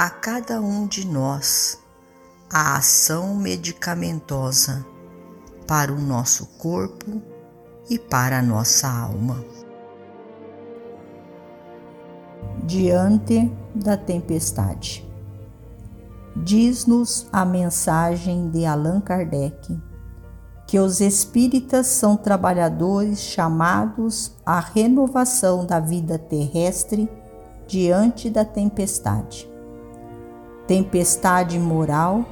a cada um de nós a ação medicamentosa para o nosso corpo e para a nossa alma. Diante da tempestade. Diz-nos a mensagem de Allan Kardec que os espíritas são trabalhadores chamados à renovação da vida terrestre diante da tempestade tempestade moral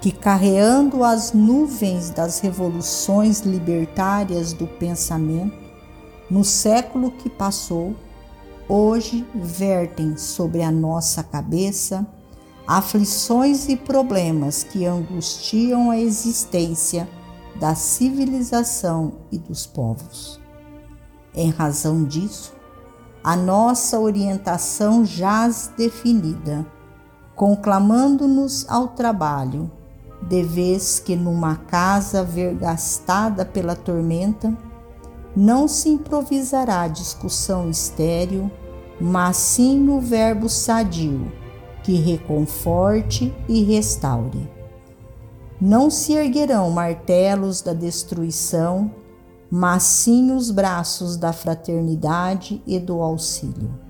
que, carreando as nuvens das revoluções libertárias do pensamento, no século que passou, hoje vertem sobre a nossa cabeça aflições e problemas que angustiam a existência da civilização e dos povos. Em razão disso, a nossa orientação jaz definida conclamando-nos ao trabalho, de vez que numa casa vergastada pela tormenta, não se improvisará discussão estéril, mas sim o verbo sadio, que reconforte e restaure. Não se erguerão martelos da destruição, mas sim os braços da fraternidade e do auxílio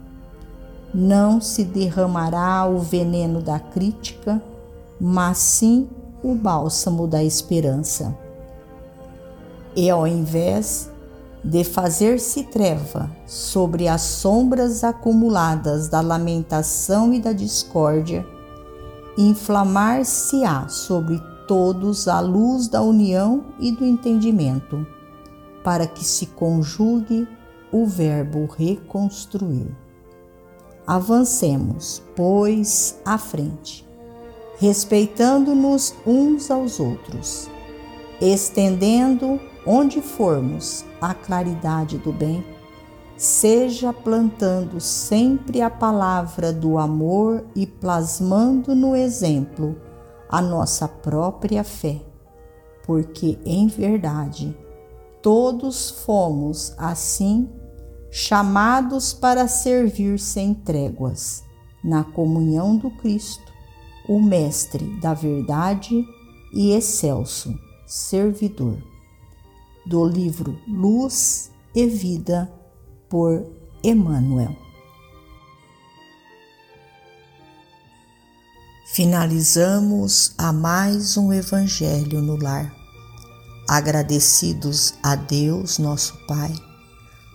não se derramará o veneno da crítica, mas sim o bálsamo da esperança. E ao invés de fazer-se treva sobre as sombras acumuladas da lamentação e da discórdia, inflamar-se-á sobre todos a luz da união e do entendimento, para que se conjugue o verbo reconstruir. Avancemos, pois, à frente, respeitando-nos uns aos outros, estendendo onde formos a claridade do bem, seja plantando sempre a palavra do amor e plasmando no exemplo a nossa própria fé, porque em verdade todos fomos assim chamados para servir sem tréguas, na comunhão do Cristo, o Mestre da Verdade e excelso servidor. Do livro Luz e Vida, por Emmanuel. Finalizamos a mais um Evangelho no Lar. Agradecidos a Deus, nosso Pai